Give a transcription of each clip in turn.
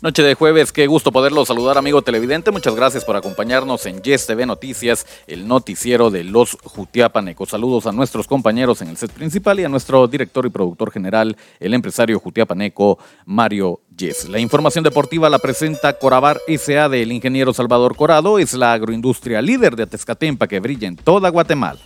Noche de jueves, qué gusto poderlo saludar, amigo televidente. Muchas gracias por acompañarnos en Yes TV Noticias, el noticiero de los Jutiapanecos. Saludos a nuestros compañeros en el set principal y a nuestro director y productor general, el empresario Jutiapaneco, Mario Yes. La información deportiva la presenta Corabar SA del ingeniero Salvador Corado. Es la agroindustria líder de Atezcatempa que brilla en toda Guatemala.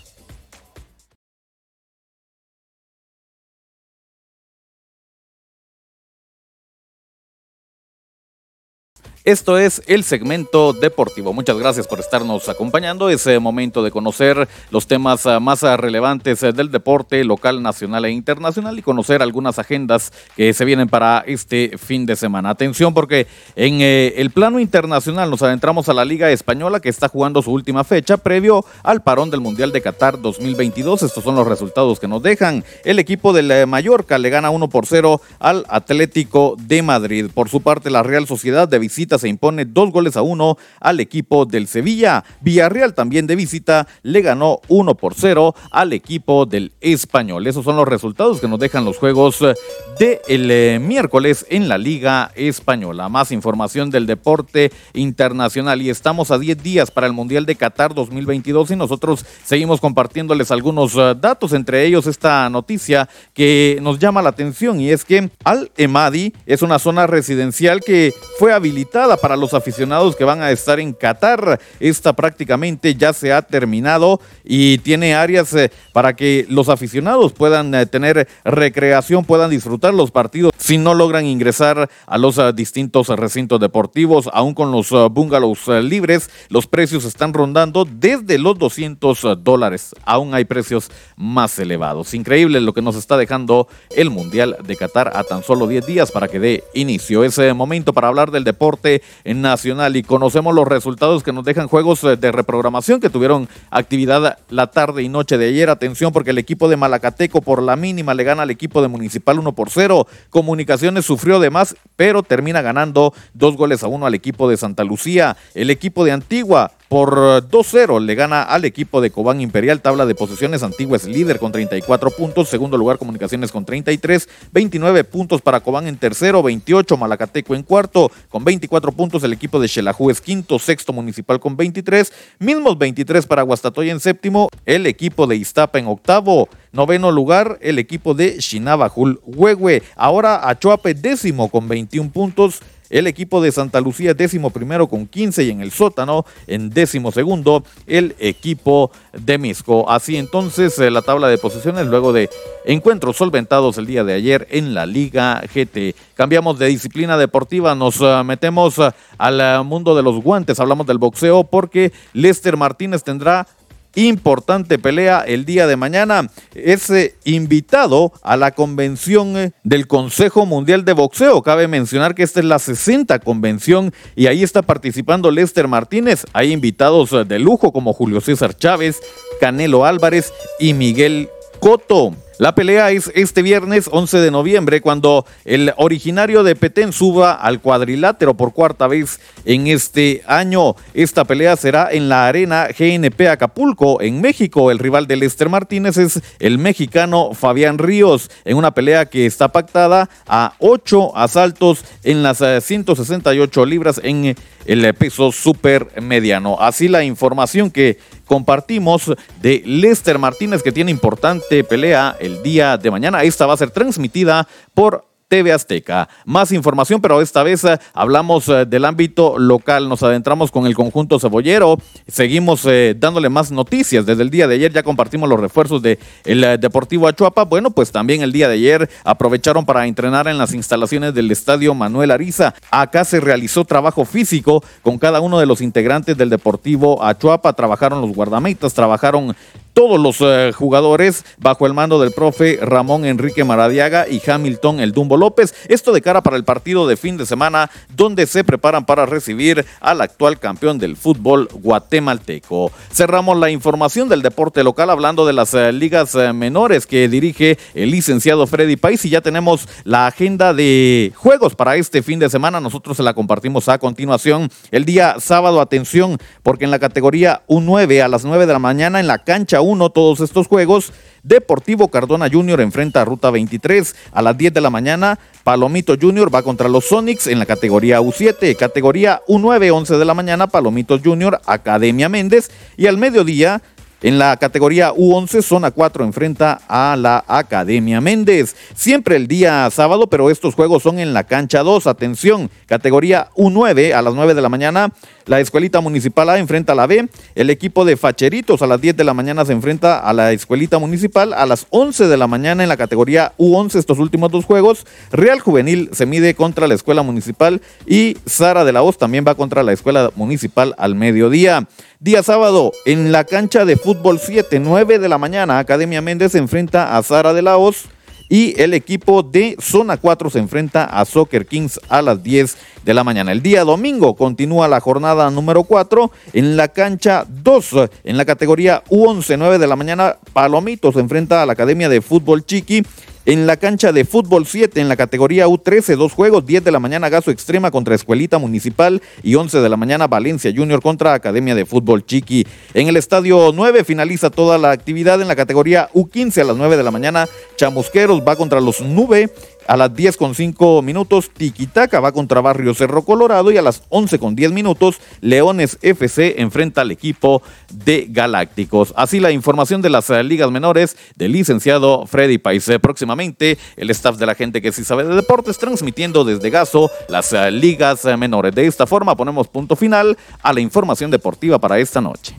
Esto es el segmento deportivo. Muchas gracias por estarnos acompañando. Es eh, momento de conocer los temas eh, más eh, relevantes del deporte local, nacional e internacional y conocer algunas agendas que se vienen para este fin de semana. Atención porque en el plano internacional nos adentramos a la Liga Española que está jugando su última fecha previo al parón del Mundial de Qatar 2022. Estos son los resultados que nos dejan. El equipo del Mallorca le gana 1 por 0 al Atlético de Madrid. Por su parte, la Real Sociedad de visita se impone dos goles a uno al equipo del Sevilla. Villarreal también de visita le ganó uno por cero al equipo del Español. Esos son los resultados que nos dejan los juegos del de eh, miércoles en la Liga Española. Más información del deporte internacional y estamos a 10 días para el Mundial de Qatar 2022 y nosotros seguimos compartiéndoles algunos eh, datos, entre ellos esta noticia que nos llama la atención y es que Al Emadi es una zona residencial que fue habilitada para los aficionados que van a estar en Qatar. Esta prácticamente ya se ha terminado y tiene áreas eh, para que los aficionados puedan eh, tener recreación, puedan disfrutar los partidos si no logran ingresar a los eh, distintos recintos deportivos, aún con los bungalows libres, los precios están rondando desde los 200 dólares. Aún hay precios más elevados. Increíble lo que nos está dejando el Mundial de Qatar a tan solo 10 días para que dé inicio. ese momento para hablar del deporte nacional y conocemos los resultados que nos dejan juegos eh, de reprogramación que tuvieron actividad la tarde y noche de ayer. Atención porque el equipo de Malacateco por la mínima le gana al equipo de Municipal 1 por 0. Comunicaciones sufrió de más, pero termina ganando dos goles a uno al equipo de Santa Lucía. El equipo de Antigua por 2-0 le gana al equipo de Cobán Imperial. Tabla de posiciones, Antigua es líder con 34 puntos. Segundo lugar, Comunicaciones con 33. 29 puntos para Cobán en tercero. 28 Malacateco en cuarto con 24 puntos. El equipo de Xelajú es quinto. Sexto Municipal con 23. Mismos 23 para Guastatoya en séptimo. El equipo de Iztapa en octavo. Noveno lugar, el equipo de Shinabajul Huehue. Ahora Achuape décimo con 21 puntos. El equipo de Santa Lucía décimo primero con 15 y en el sótano en décimo segundo el equipo de Misco. Así entonces eh, la tabla de posiciones luego de encuentros solventados el día de ayer en la Liga GT. Cambiamos de disciplina deportiva, nos eh, metemos eh, al mundo de los guantes, hablamos del boxeo porque Lester Martínez tendrá importante pelea el día de mañana. Es eh, invitado a la convención eh, del Consejo Mundial de Boxeo. Cabe mencionar que esta es la 60 convención y ahí está participando Lester Martínez. Hay invitados eh, de lujo como Julio César Chávez, Canelo Álvarez y Miguel Coto. La pelea es este viernes 11 de noviembre cuando el originario de Petén suba al cuadrilátero por cuarta vez en este año. Esta pelea será en la arena GNP Acapulco en México. El rival de Lester Martínez es el mexicano Fabián Ríos en una pelea que está pactada a ocho asaltos en las 168 eh, libras en el peso super mediano. Así la información que compartimos de Lester Martínez que tiene importante pelea el día de mañana. Esta va a ser transmitida por TV Azteca. Más información, pero esta vez eh, hablamos eh, del ámbito local. Nos adentramos con el conjunto cebollero. Seguimos eh, dándole más noticias. Desde el día de ayer ya compartimos los refuerzos del el Deportivo Achuapa. Bueno, pues también el día de ayer aprovecharon para entrenar en las instalaciones del Estadio Manuel Ariza. Acá se realizó trabajo físico con cada uno de los integrantes del Deportivo Achuapa. Trabajaron los guardametas, trabajaron todos los eh, jugadores bajo el mando del profe Ramón Enrique Maradiaga y Hamilton El Dumbo López. Esto de cara para el partido de fin de semana donde se preparan para recibir al actual campeón del fútbol guatemalteco. Cerramos la información del deporte local hablando de las eh, ligas eh, menores que dirige el licenciado Freddy Pais y ya tenemos la agenda de juegos para este fin de semana. Nosotros se la compartimos a continuación. El día sábado, atención, porque en la categoría U9 a las 9 de la mañana en la cancha 1 todos estos juegos. Deportivo Cardona Junior enfrenta a Ruta 23 a las 10 de la mañana. Palomito Junior va contra los Sonics en la categoría U7. Categoría U9, 11 de la mañana. Palomitos Junior, Academia Méndez. Y al mediodía, en la categoría U11, zona 4 enfrenta a la Academia Méndez. Siempre el día sábado, pero estos juegos son en la cancha 2. Atención, categoría U9 a las 9 de la mañana. La Escuelita Municipal A enfrenta a la B. El equipo de Facheritos a las 10 de la mañana se enfrenta a la Escuelita Municipal. A las 11 de la mañana en la categoría U11, estos últimos dos juegos. Real Juvenil se mide contra la Escuela Municipal y Sara de la Hoz también va contra la Escuela Municipal al mediodía. Día sábado, en la cancha de fútbol 7, 9 de la mañana, Academia Méndez se enfrenta a Sara de la Hoz y el equipo de Zona 4 se enfrenta a Soccer Kings a las 10 de la mañana. El día domingo continúa la jornada número 4 en la cancha 2, en la categoría U11, 9 de la mañana, Palomito se enfrenta a la Academia de Fútbol Chiqui en la cancha de fútbol 7, en la categoría U13, dos juegos, 10 de la mañana Gaso Extrema contra Escuelita Municipal y 11 de la mañana Valencia Junior contra Academia de Fútbol Chiqui. En el estadio 9 finaliza toda la actividad en la categoría U15 a las 9 de la mañana. Chamusqueros va contra los Nube a las 10 con 5 minutos, Tiquitaca va contra Barrio Cerro Colorado y a las 11 con 10 minutos, Leones FC enfrenta al equipo de Galácticos. Así la información de las eh, ligas menores del licenciado Freddy Paise. Próximamente, el staff de la gente que sí sabe de deportes transmitiendo desde Gaso las eh, ligas eh, menores. De esta forma ponemos punto final a la información deportiva para esta noche.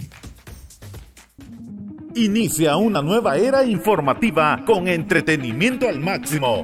Inicia una nueva era informativa con entretenimiento al máximo.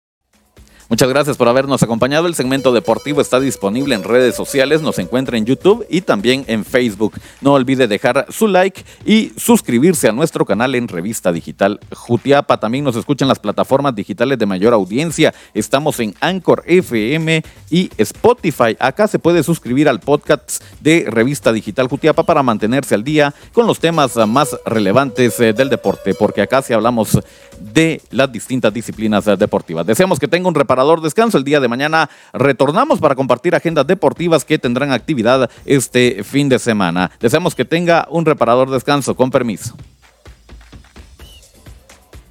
Muchas gracias por habernos acompañado. El segmento deportivo está disponible en redes sociales, nos encuentra en YouTube y también en Facebook. No olvide dejar su like y suscribirse a nuestro canal en Revista Digital Jutiapa. También nos escuchan las plataformas digitales de mayor audiencia. Estamos en Anchor FM y Spotify. Acá se puede suscribir al podcast de Revista Digital Jutiapa para mantenerse al día con los temas más relevantes eh, del deporte, porque acá sí hablamos de las distintas disciplinas deportivas. Deseamos que tenga un reparador descanso. El día de mañana retornamos para compartir agendas deportivas que tendrán actividad este fin de semana. Deseamos que tenga un reparador descanso. Con permiso.